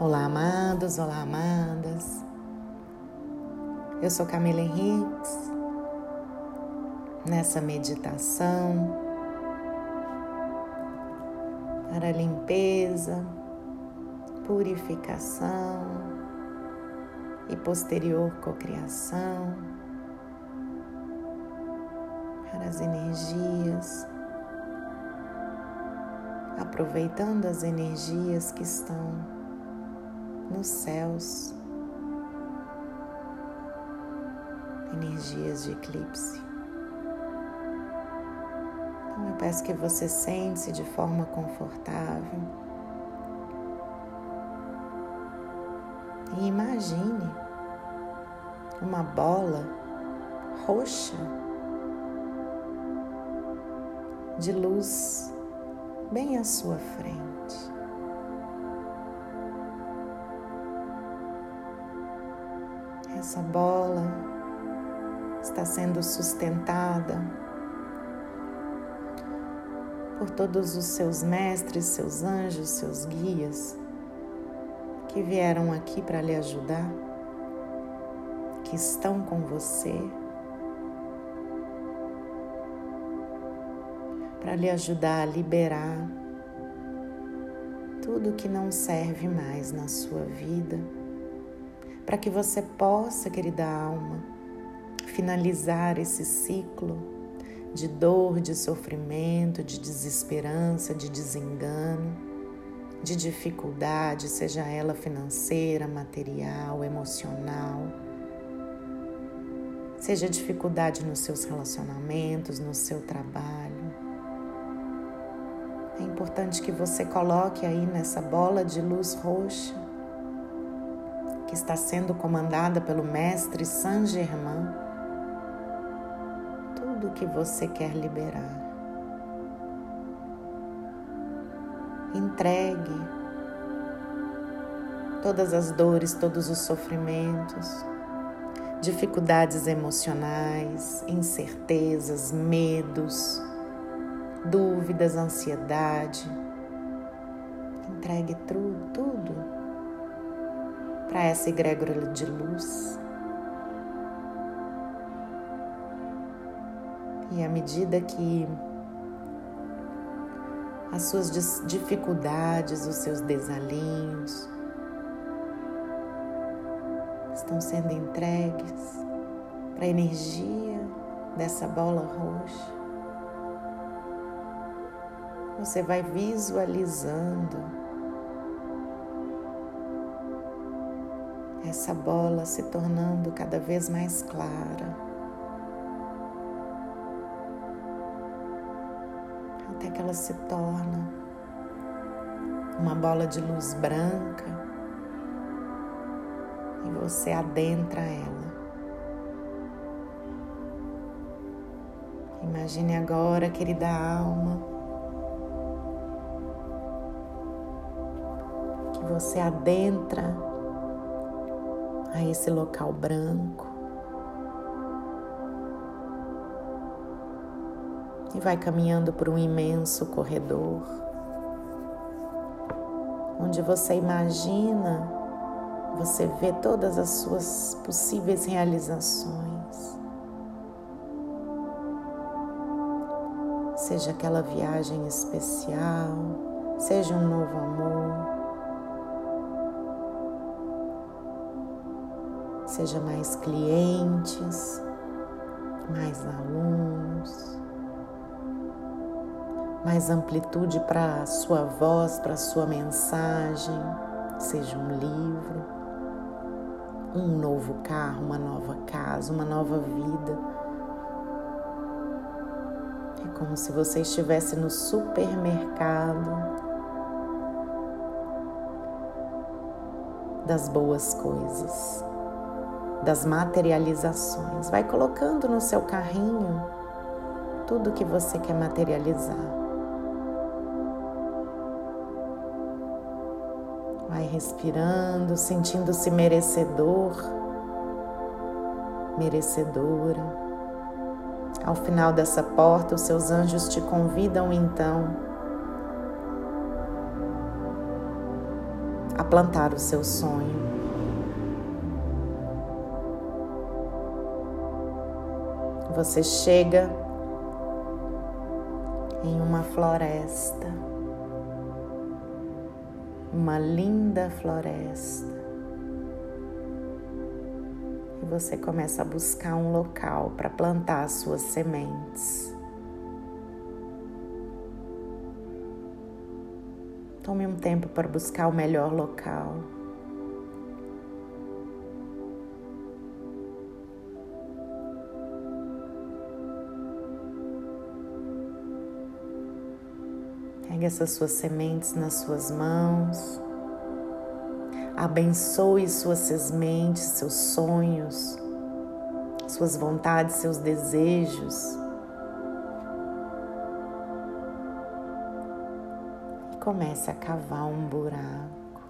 Olá, amados, olá, amadas. Eu sou Camila Henriques. Nessa meditação para limpeza, purificação e posterior cocriação, para as energias, aproveitando as energias que estão nos céus, energias de eclipse. Então eu peço que você sente-se de forma confortável e imagine uma bola roxa de luz bem à sua frente. Essa bola está sendo sustentada por todos os seus mestres, seus anjos, seus guias que vieram aqui para lhe ajudar, que estão com você, para lhe ajudar a liberar tudo que não serve mais na sua vida para que você possa, querida alma, finalizar esse ciclo de dor, de sofrimento, de desesperança, de desengano, de dificuldade, seja ela financeira, material, emocional. Seja dificuldade nos seus relacionamentos, no seu trabalho. É importante que você coloque aí nessa bola de luz roxa que está sendo comandada pelo Mestre Saint Germain, tudo que você quer liberar. Entregue todas as dores, todos os sofrimentos, dificuldades emocionais, incertezas, medos, dúvidas, ansiedade. Entregue tudo, tudo para essa egrégora de luz. E à medida que as suas dificuldades, os seus desalinhos estão sendo entregues para a energia dessa bola roxa, você vai visualizando essa bola se tornando cada vez mais clara. Até que ela se torna uma bola de luz branca e você adentra ela. Imagine agora, querida alma, que você adentra a esse local branco. E vai caminhando por um imenso corredor, onde você imagina, você vê todas as suas possíveis realizações. Seja aquela viagem especial, seja um novo amor, seja mais clientes, mais alunos, mais amplitude para a sua voz, para a sua mensagem, seja um livro, um novo carro, uma nova casa, uma nova vida. É como se você estivesse no supermercado das boas coisas das materializações. Vai colocando no seu carrinho tudo que você quer materializar. Vai respirando, sentindo-se merecedor, merecedora. Ao final dessa porta, os seus anjos te convidam então a plantar o seu sonho. Você chega em uma floresta, uma linda floresta, e você começa a buscar um local para plantar as suas sementes. Tome um tempo para buscar o melhor local. Pegue essas suas sementes nas suas mãos. Abençoe suas sementes, seus sonhos, suas vontades, seus desejos. E comece a cavar um buraco.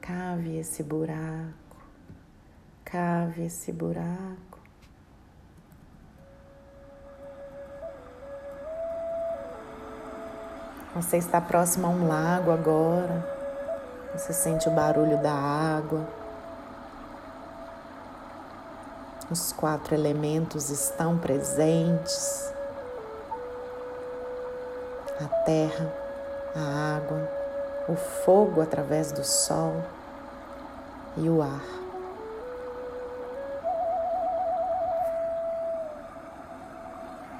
Cave esse buraco. Cave esse buraco. Você está próximo a um lago agora. Você sente o barulho da água. Os quatro elementos estão presentes: a terra, a água, o fogo através do sol e o ar.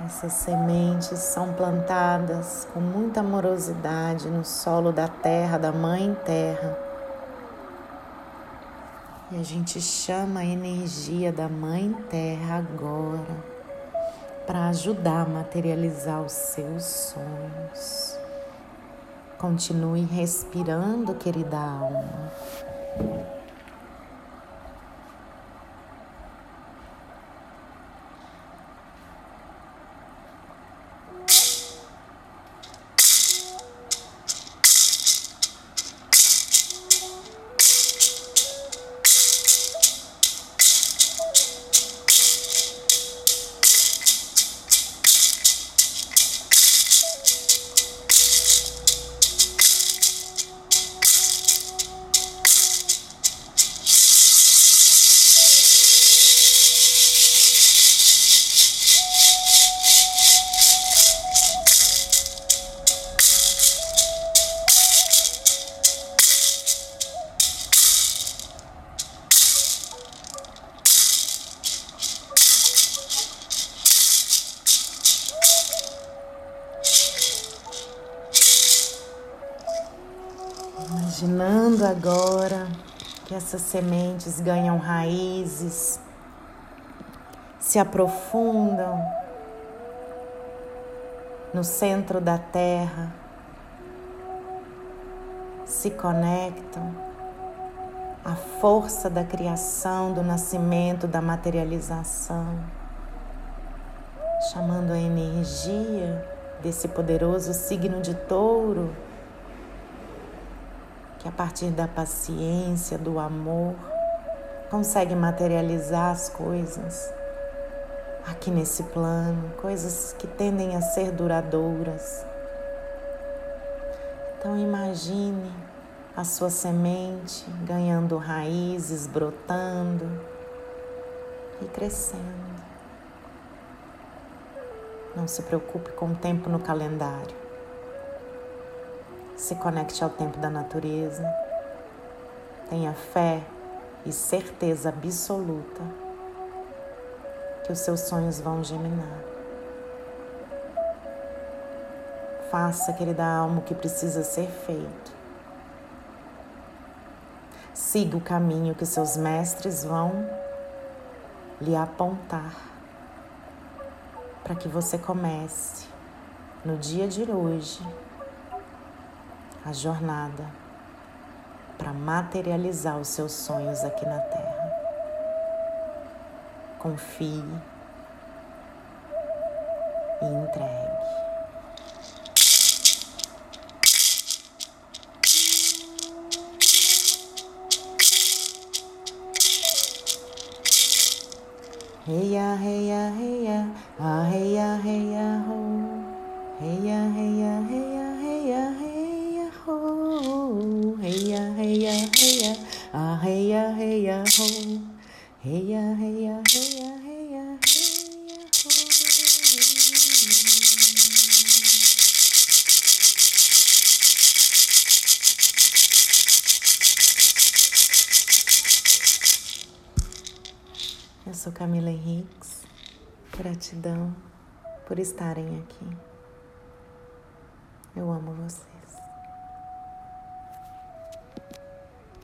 Essas sementes são plantadas com muita amorosidade no solo da terra, da Mãe Terra. E a gente chama a energia da Mãe Terra agora para ajudar a materializar os seus sonhos. Continue respirando, querida alma. Imaginando agora que essas sementes ganham raízes, se aprofundam no centro da terra, se conectam à força da criação, do nascimento, da materialização, chamando a energia desse poderoso signo de touro que a partir da paciência, do amor, consegue materializar as coisas aqui nesse plano, coisas que tendem a ser duradouras. Então imagine a sua semente ganhando raízes, brotando e crescendo. Não se preocupe com o tempo no calendário. Se conecte ao tempo da natureza. Tenha fé e certeza absoluta que os seus sonhos vão geminar. Faça, querida alma, o que precisa ser feito. Siga o caminho que seus mestres vão lhe apontar para que você comece no dia de hoje a jornada para materializar os seus sonhos aqui na Terra. Confie e entregue. Heia, heia, heia, ah, heia, heia, ho. Heia, heia, heia. Reia, reia, reia, reia, reia. Eu sou Camila Henriques. Gratidão por estarem aqui. Eu amo vocês.